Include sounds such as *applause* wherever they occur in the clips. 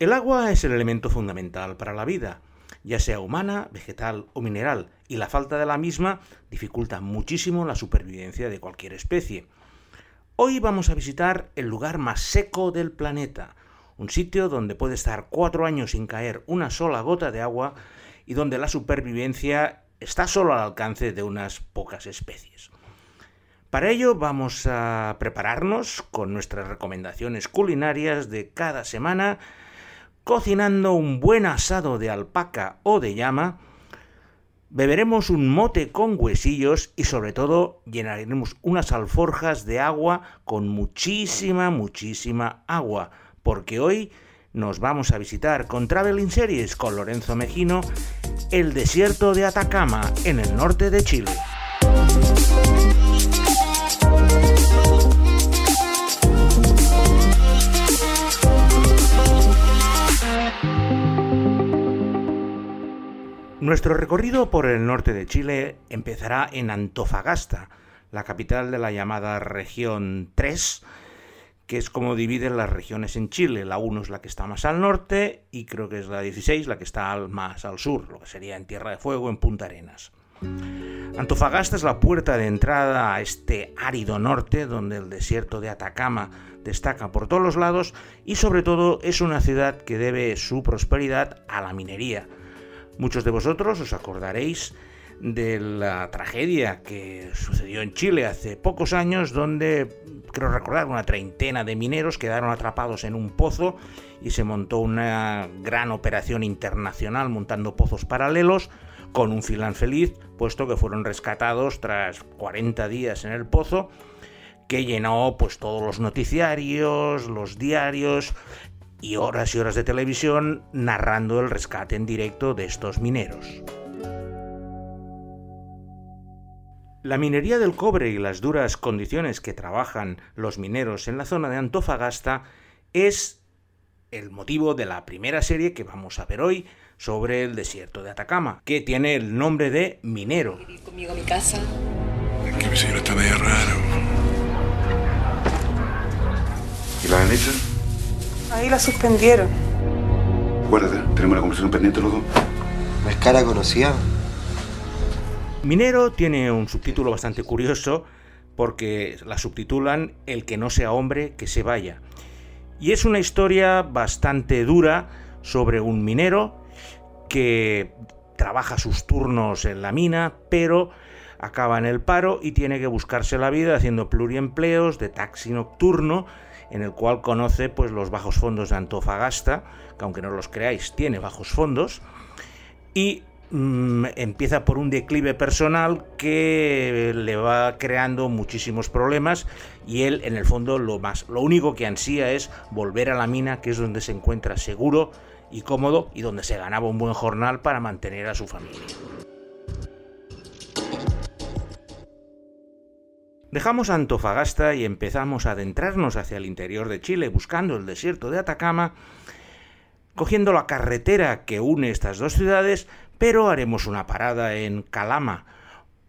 El agua es el elemento fundamental para la vida, ya sea humana, vegetal o mineral, y la falta de la misma dificulta muchísimo la supervivencia de cualquier especie. Hoy vamos a visitar el lugar más seco del planeta, un sitio donde puede estar cuatro años sin caer una sola gota de agua y donde la supervivencia está solo al alcance de unas pocas especies. Para ello vamos a prepararnos con nuestras recomendaciones culinarias de cada semana, cocinando un buen asado de alpaca o de llama, beberemos un mote con huesillos y sobre todo llenaremos unas alforjas de agua con muchísima, muchísima agua, porque hoy nos vamos a visitar con Traveling Series con Lorenzo Mejino el desierto de Atacama en el norte de Chile. Nuestro recorrido por el norte de Chile empezará en Antofagasta, la capital de la llamada región 3, que es como dividen las regiones en Chile. La 1 es la que está más al norte y creo que es la 16 la que está más al sur, lo que sería en Tierra de Fuego, en Punta Arenas. Antofagasta es la puerta de entrada a este árido norte donde el desierto de Atacama destaca por todos los lados y sobre todo es una ciudad que debe su prosperidad a la minería. Muchos de vosotros os acordaréis de la tragedia que sucedió en Chile hace pocos años, donde creo recordar una treintena de mineros quedaron atrapados en un pozo y se montó una gran operación internacional montando pozos paralelos con un filán feliz, puesto que fueron rescatados tras 40 días en el pozo, que llenó pues todos los noticiarios, los diarios y horas y horas de televisión narrando el rescate en directo de estos mineros. La minería del cobre y las duras condiciones que trabajan los mineros en la zona de Antofagasta es el motivo de la primera serie que vamos a ver hoy sobre el desierto de Atacama, que tiene el nombre de Minero. conmigo a mi casa. Que mi está medio raro. ¿Y la Anita? Ahí la suspendieron. Guárdate, tenemos la conversación pendiente los dos. ¿No es cara conocida? Minero tiene un subtítulo bastante curioso porque la subtitulan El que no sea hombre, que se vaya. Y es una historia bastante dura sobre un minero que trabaja sus turnos en la mina, pero acaba en el paro y tiene que buscarse la vida haciendo pluriempleos de taxi nocturno, en el cual conoce pues los bajos fondos de Antofagasta, que aunque no los creáis, tiene bajos fondos, y Mm, empieza por un declive personal que le va creando muchísimos problemas y él en el fondo lo más lo único que ansía es volver a la mina que es donde se encuentra seguro y cómodo y donde se ganaba un buen jornal para mantener a su familia. Dejamos Antofagasta y empezamos a adentrarnos hacia el interior de Chile buscando el desierto de Atacama, cogiendo la carretera que une estas dos ciudades, pero haremos una parada en Calama,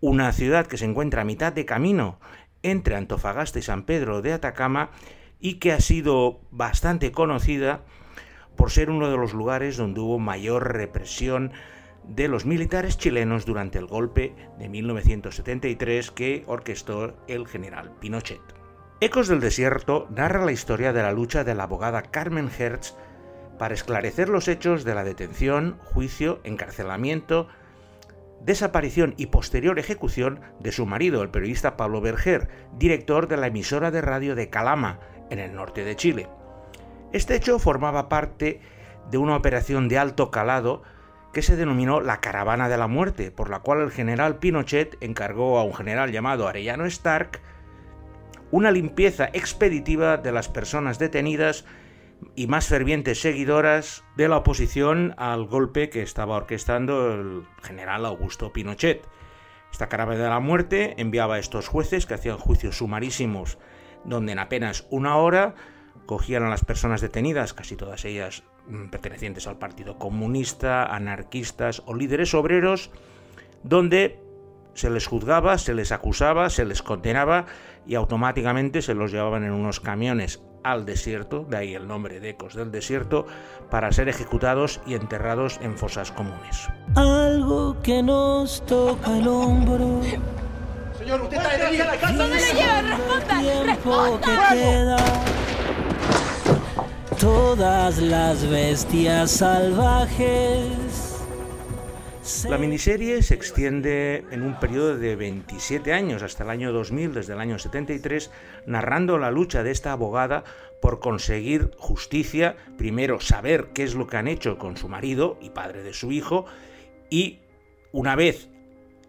una ciudad que se encuentra a mitad de camino entre Antofagasta y San Pedro de Atacama y que ha sido bastante conocida por ser uno de los lugares donde hubo mayor represión de los militares chilenos durante el golpe de 1973 que orquestó el general Pinochet. Ecos del Desierto narra la historia de la lucha de la abogada Carmen Hertz para esclarecer los hechos de la detención, juicio, encarcelamiento, desaparición y posterior ejecución de su marido, el periodista Pablo Berger, director de la emisora de radio de Calama, en el norte de Chile. Este hecho formaba parte de una operación de alto calado que se denominó la Caravana de la Muerte, por la cual el general Pinochet encargó a un general llamado Arellano Stark una limpieza expeditiva de las personas detenidas y más fervientes seguidoras de la oposición al golpe que estaba orquestando el general Augusto Pinochet. Esta caravana de la muerte enviaba a estos jueces que hacían juicios sumarísimos, donde en apenas una hora cogían a las personas detenidas, casi todas ellas mm, pertenecientes al Partido Comunista, anarquistas o líderes obreros, donde se les juzgaba, se les acusaba, se les condenaba y automáticamente se los llevaban en unos camiones al desierto, de ahí el nombre de Ecos del Desierto, para ser ejecutados y enterrados en fosas comunes. Algo que nos toca el hombro. Señor, usted está herido. ¿Dónde le lleva? Responda. tiempo que Responda. Todas las bestias salvajes. La miniserie se extiende en un periodo de 27 años, hasta el año 2000, desde el año 73, narrando la lucha de esta abogada por conseguir justicia, primero saber qué es lo que han hecho con su marido y padre de su hijo, y una vez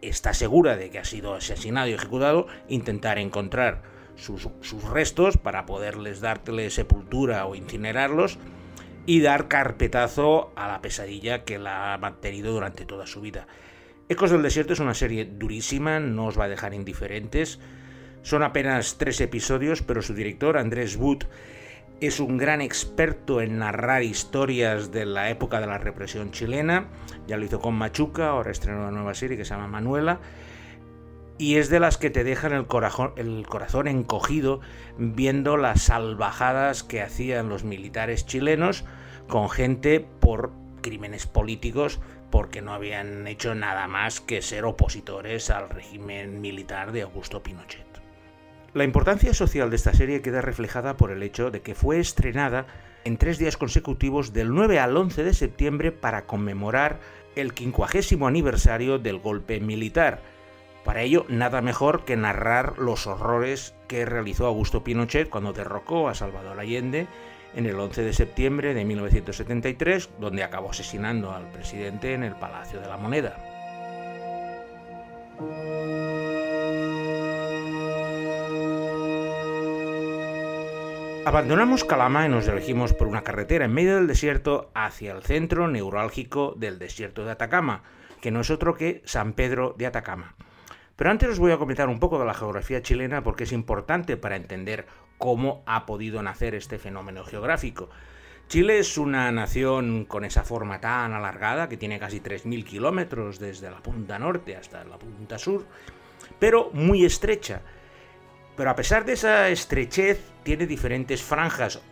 está segura de que ha sido asesinado y ejecutado, intentar encontrar sus, restos para poderles darle sepultura o incinerarlos y dar carpetazo a la pesadilla que la ha mantenido durante toda su vida. Ecos del Desierto es una serie durísima, no os va a dejar indiferentes. Son apenas tres episodios, pero su director, Andrés Wood, es un gran experto en narrar historias de la época de la represión chilena. Ya lo hizo con Machuca, ahora estrenó una nueva serie que se llama Manuela. Y es de las que te dejan el corazón, encogido viendo las salvajadas que hacían los militares chilenos con gente por crímenes políticos porque no habían hecho nada más que ser opositores al régimen militar de Augusto Pinochet. La importancia social de esta serie queda reflejada por el hecho de que fue estrenada en tres días consecutivos del 9 al 11 de septiembre para conmemorar el 50 aniversario del golpe militar. Para ello, nada mejor que narrar los horrores que realizó Augusto Pinochet cuando derrocó a Salvador Allende en el 11 de septiembre de 1973, donde acabó asesinando al presidente en el Palacio de la Moneda. Abandonamos Calama y nos dirigimos por una carretera en medio del desierto hacia el centro neurálgico del desierto de Atacama, que no es otro que San Pedro de Atacama. Pero antes os voy a comentar un poco de la geografía chilena porque es importante para entender cómo ha podido nacer este fenómeno geográfico. Chile es una nación con esa forma tan alargada que tiene casi 3.000 kilómetros desde la punta norte hasta la punta sur, pero muy estrecha. Pero a pesar de esa estrechez, tiene diferentes franjas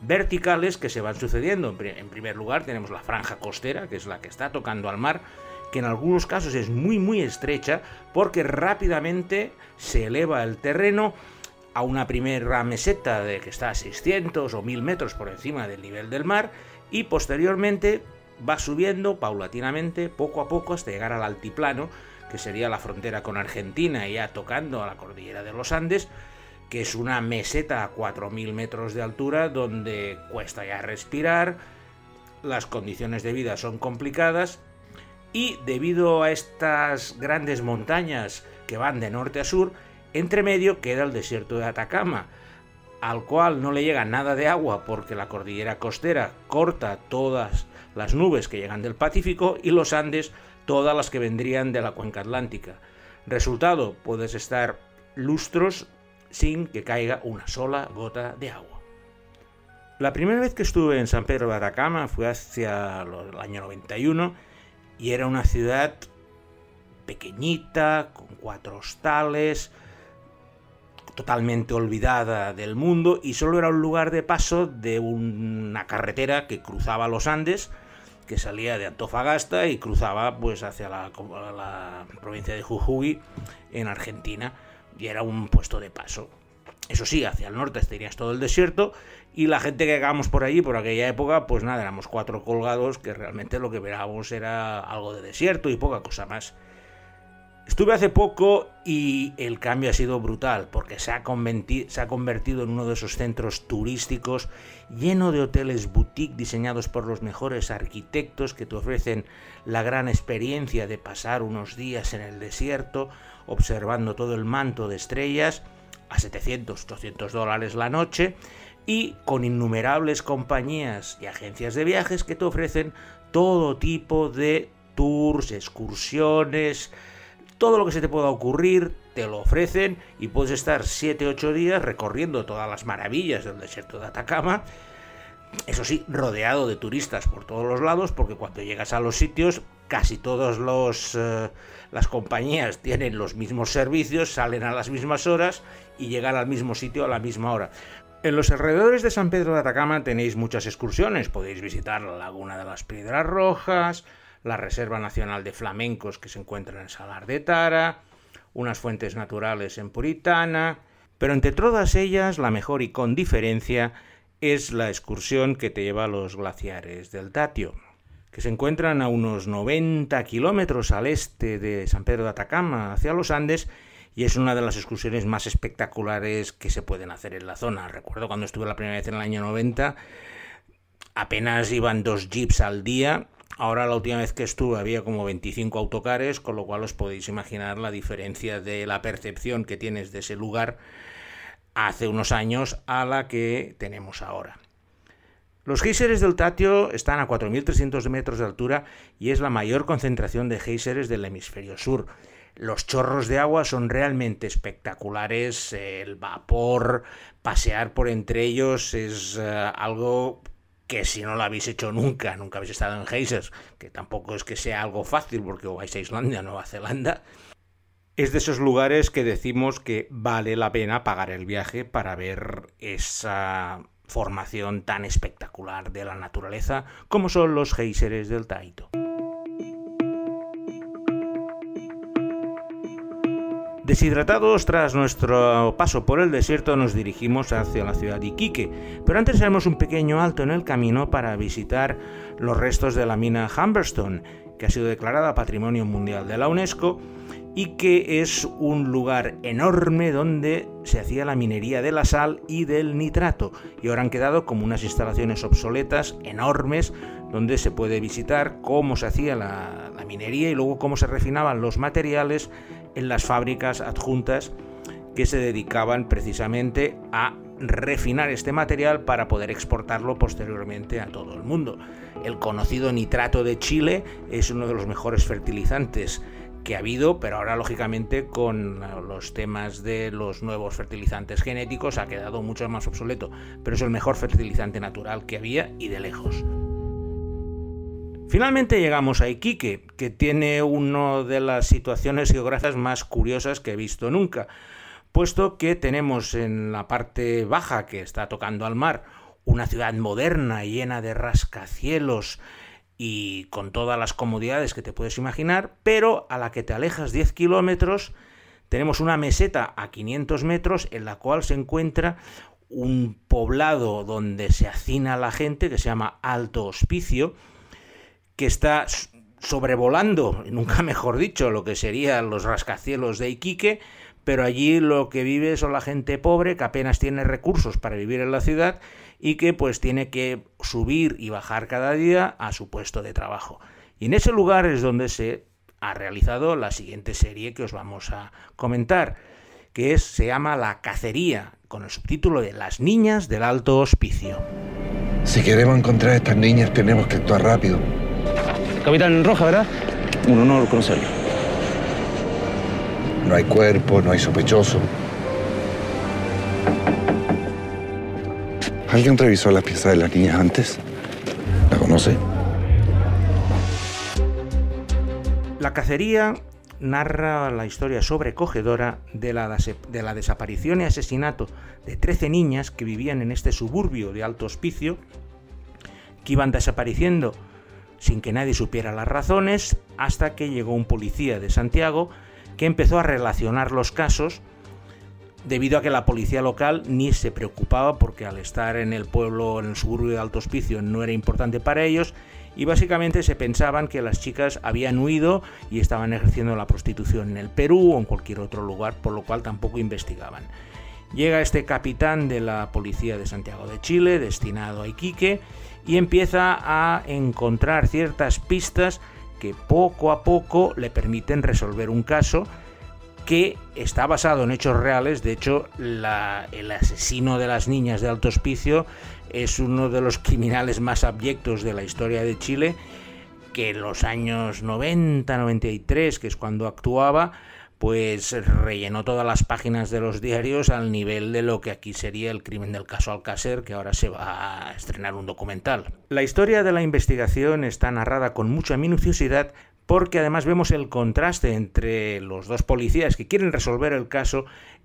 verticales que se van sucediendo. En primer lugar tenemos la franja costera, que es la que está tocando al mar, que en algunos casos es muy muy estrecha porque rápidamente se eleva el terreno a una primera meseta de que está a 600 o 1000 metros por encima del nivel del mar y posteriormente va subiendo paulatinamente poco a poco hasta llegar al altiplano que sería la frontera con Argentina ya tocando a la cordillera de los Andes que es una meseta a 4.000 metros de altura donde cuesta ya respirar, las condiciones de vida son complicadas y debido a estas grandes montañas que van de norte a sur, entre medio queda el desierto de Atacama, al cual no le llega nada de agua porque la cordillera costera corta todas las nubes que llegan del Pacífico y los Andes todas las que vendrían de la cuenca atlántica. Resultado, puedes estar lustros sin que caiga una sola gota de agua. La primera vez que estuve en San Pedro de Atacama fue hacia el año 91 y era una ciudad pequeñita, con cuatro hostales, totalmente olvidada del mundo y solo era un lugar de paso de una carretera que cruzaba los Andes, que salía de Antofagasta y cruzaba pues hacia la, la provincia de Jujuy en Argentina y era un puesto de paso. Eso sí, hacia el norte tenías todo el desierto y la gente que llegamos por allí, por aquella época, pues nada, éramos cuatro colgados que realmente lo que verábamos era algo de desierto y poca cosa más. Estuve hace poco y el cambio ha sido brutal porque se ha, se ha, convertido en uno de esos centros turísticos lleno de hoteles boutique diseñados por los mejores arquitectos que te ofrecen la gran experiencia de pasar unos días en el desierto observando todo el manto de estrellas a 700, 800 dólares la noche y con innumerables compañías y agencias de viajes que te ofrecen todo tipo de tours, excursiones, todo lo que se te pueda ocurrir te lo ofrecen y puedes estar 7-8 días recorriendo todas las maravillas del desierto de Atacama. Eso sí, rodeado de turistas por todos los lados, porque cuando llegas a los sitios, casi todas eh, las compañías tienen los mismos servicios, salen a las mismas horas y llegan al mismo sitio a la misma hora. En los alrededores de San Pedro de Atacama tenéis muchas excursiones. Podéis visitar la Laguna de las Piedras Rojas, la Reserva Nacional de Flamencos que se encuentra en Salar de Tara, unas fuentes naturales en Puritana, pero entre todas ellas la mejor y con diferencia es la excursión que te lleva a los glaciares del Tatio, que se encuentran a unos 90 kilómetros al este de San Pedro de Atacama, hacia los Andes, y es una de las excursiones más espectaculares que se pueden hacer en la zona. Recuerdo cuando estuve la primera vez en el año 90, apenas iban dos jeeps al día. Ahora la última vez que estuve había como 25 autocares, con lo cual os podéis imaginar la diferencia de la percepción que tienes de ese lugar hace unos años a la que tenemos ahora. Los géiseres del Tatio están a 4.300 metros de altura y es la mayor concentración de géiseres del hemisferio sur. Los chorros de agua son realmente espectaculares, el vapor, pasear por entre ellos es eh, algo que si no lo habéis hecho nunca, nunca habéis estado en geysers, que tampoco es que sea algo fácil porque vais a Islandia, Nueva Zelanda, es de esos lugares que decimos que vale la pena pagar el viaje para ver esa formación tan espectacular de la naturaleza como son los géiseres del Taito. Deshidratados tras nuestro paso por el desierto nos dirigimos hacia la ciudad de Iquique, pero antes haremos un pequeño alto en el camino para visitar los restos de la mina Humberstone, que ha sido declarada Patrimonio Mundial de la UNESCO y que es un lugar enorme donde se hacía la minería de la sal y del nitrato y ahora han quedado como unas instalaciones obsoletas enormes donde se puede visitar cómo se hacía la, la minería y luego cómo se refinaban los materiales en las fábricas adjuntas que se dedicaban precisamente a refinar este material para poder exportarlo posteriormente a todo el mundo. El conocido nitrato de Chile es uno de los mejores fertilizantes que ha habido, pero ahora lógicamente con los temas de los nuevos fertilizantes genéticos ha quedado mucho más obsoleto, pero es el mejor fertilizante natural que había y de lejos. Finalmente llegamos a Iquique, que tiene una de las situaciones geográficas más curiosas que he visto nunca, puesto que tenemos en la parte baja, que está tocando al mar, una ciudad moderna, llena de rascacielos y con todas las comodidades que te puedes imaginar, pero a la que te alejas 10 kilómetros, tenemos una meseta a 500 metros en la cual se encuentra un poblado donde se hacina la gente, que se llama Alto Hospicio, que está sobrevolando, nunca *laughs* mejor dicho, lo que serían los rascacielos de Iquique, pero allí lo que vive son la gente pobre que apenas tiene recursos para vivir en la ciudad y que pues tiene que subir y bajar cada día a su puesto de trabajo. Y en ese lugar es donde se ha realizado la siguiente serie que os vamos a comentar, que es, se llama La Cacería, con el subtítulo de Las Niñas del Alto Hospicio. Si queremos encontrar a estas niñas tenemos que actuar rápido. Capitán Roja, ¿verdad? Un honor conocerlo. No hay cuerpo, no hay sospechoso. ¿Alguien revisó las piezas de las niñas antes? ¿La conoce? La cacería narra la historia sobrecogedora de la, de la desaparición y asesinato de 13 niñas que vivían en este suburbio de alto hospicio, que iban desapareciendo sin que nadie supiera las razones, hasta que llegó un policía de Santiago que empezó a relacionar los casos debido a que la policía local ni se preocupaba porque al estar en el pueblo, en el suburbio de Alto Hospicio, no era importante para ellos y básicamente se pensaban que las chicas habían huido y estaban ejerciendo la prostitución en el Perú o en cualquier otro lugar, por lo cual tampoco investigaban. Llega este capitán de la policía de Santiago de Chile, destinado a Iquique, y empieza a encontrar ciertas pistas que poco a poco le permiten resolver un caso que está basado en hechos reales. De hecho, el asesino de las niñas de Alto Hospicio es uno de los criminales más abyectos de la historia de Chile, que en los años 90-93, que es cuando actuaba, pues rellenó todas las páginas de los diarios al nivel de lo que aquí sería el crimen del caso Alcácer, que ahora se va a estrenar un documental. La historia de la investigación está narrada con mucha minuciosidad porque además vemos el contraste entre los dos policías que quieren resolver el caso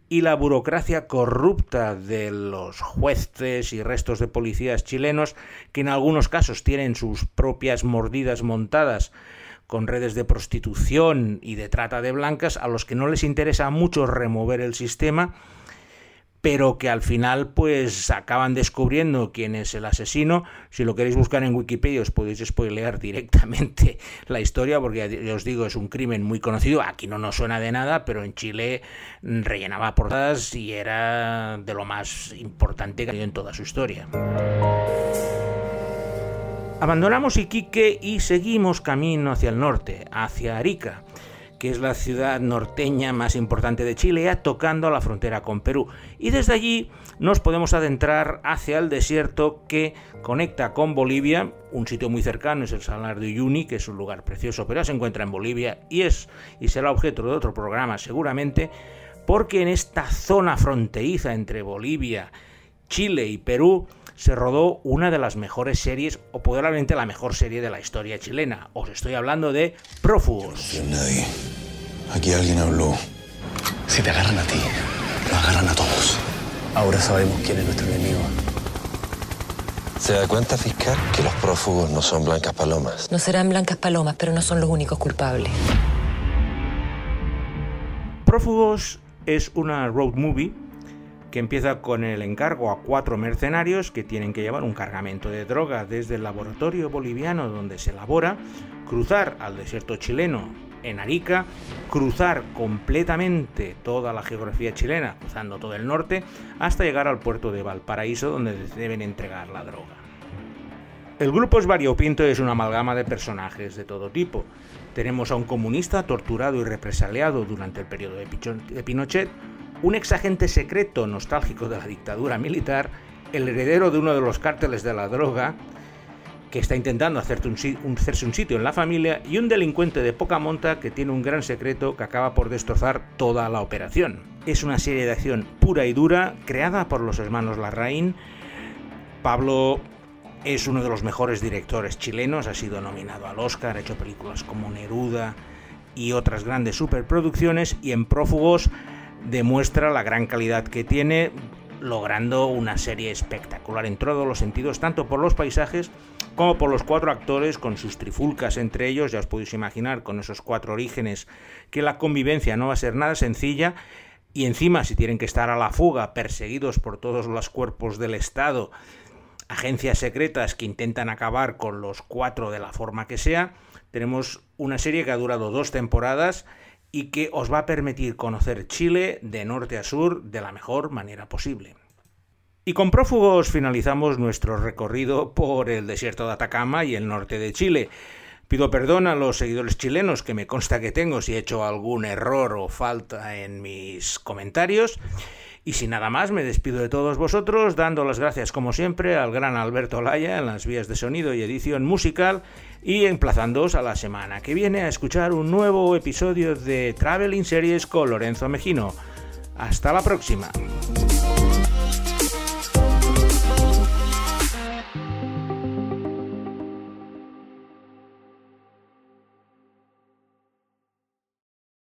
y la burocracia corrupta de los jueces y restos de policías chilenos, que en algunos casos tienen sus propias mordidas montadas con redes de prostitución y de trata de blancas, a los que no les interesa mucho remover el sistema, pero que al final pues acaban descubriendo quién es el asesino. Si lo queréis buscar en Wikipedia os podéis spoilear directamente *laughs* la historia porque os digo es un crimen muy conocido. Aquí no nos suena de nada, pero en Chile rellenaba portadas y era de lo más importante que ha en toda su historia. Abandonamos Iquique y seguimos camino hacia el norte, hacia Arica que es la ciudad norteña más importante de Chile, tocando la frontera con Perú. Y desde allí nos podemos adentrar hacia el desierto que conecta con Bolivia. Un sitio muy cercano es el Salar de Uyuni, que es un lugar precioso, pero se encuentra en Bolivia y es y será objeto de otro programa seguramente, porque en esta zona fronteriza entre Bolivia, Chile y Perú se rodó una de las mejores series, o probablemente la mejor serie de la historia chilena. Os estoy hablando de Prófugos. nadie. Aquí alguien habló. Si te agarran a ti, lo agarran a todos. Ahora sabemos quién es nuestro enemigo. ¿Se da cuenta, fiscal, que los prófugos no son blancas palomas? No serán blancas palomas, pero no son los únicos culpables. Prófugos es una road movie que empieza con el encargo a cuatro mercenarios que tienen que llevar un cargamento de droga desde el laboratorio boliviano donde se elabora, cruzar al desierto chileno en Arica, cruzar completamente toda la geografía chilena, cruzando todo el norte, hasta llegar al puerto de Valparaíso donde deben entregar la droga. El grupo es variopinto y es una amalgama de personajes de todo tipo. Tenemos a un comunista torturado y represaliado durante el periodo de Pinochet, un ex agente secreto nostálgico de la dictadura militar, el heredero de uno de los cárteles de la droga, que está intentando hacerte un, hacerse un sitio en la familia, y un delincuente de poca monta que tiene un gran secreto que acaba por destrozar toda la operación. Es una serie de acción pura y dura, creada por los hermanos Larraín. Pablo es uno de los mejores directores chilenos, ha sido nominado al Oscar, ha hecho películas como Neruda y otras grandes superproducciones, y en Prófugos demuestra la gran calidad que tiene, logrando una serie espectacular en todos los sentidos, tanto por los paisajes como por los cuatro actores, con sus trifulcas entre ellos, ya os podéis imaginar, con esos cuatro orígenes, que la convivencia no va a ser nada sencilla, y encima si tienen que estar a la fuga, perseguidos por todos los cuerpos del Estado, agencias secretas que intentan acabar con los cuatro de la forma que sea, tenemos una serie que ha durado dos temporadas, y que os va a permitir conocer Chile de norte a sur de la mejor manera posible. Y con prófugos finalizamos nuestro recorrido por el desierto de Atacama y el norte de Chile. Pido perdón a los seguidores chilenos que me consta que tengo si he hecho algún error o falta en mis comentarios. Y sin nada más, me despido de todos vosotros, dando las gracias como siempre al gran Alberto Laya en las vías de sonido y edición musical y emplazándoos a la semana que viene a escuchar un nuevo episodio de Traveling Series con Lorenzo Mejino. Hasta la próxima.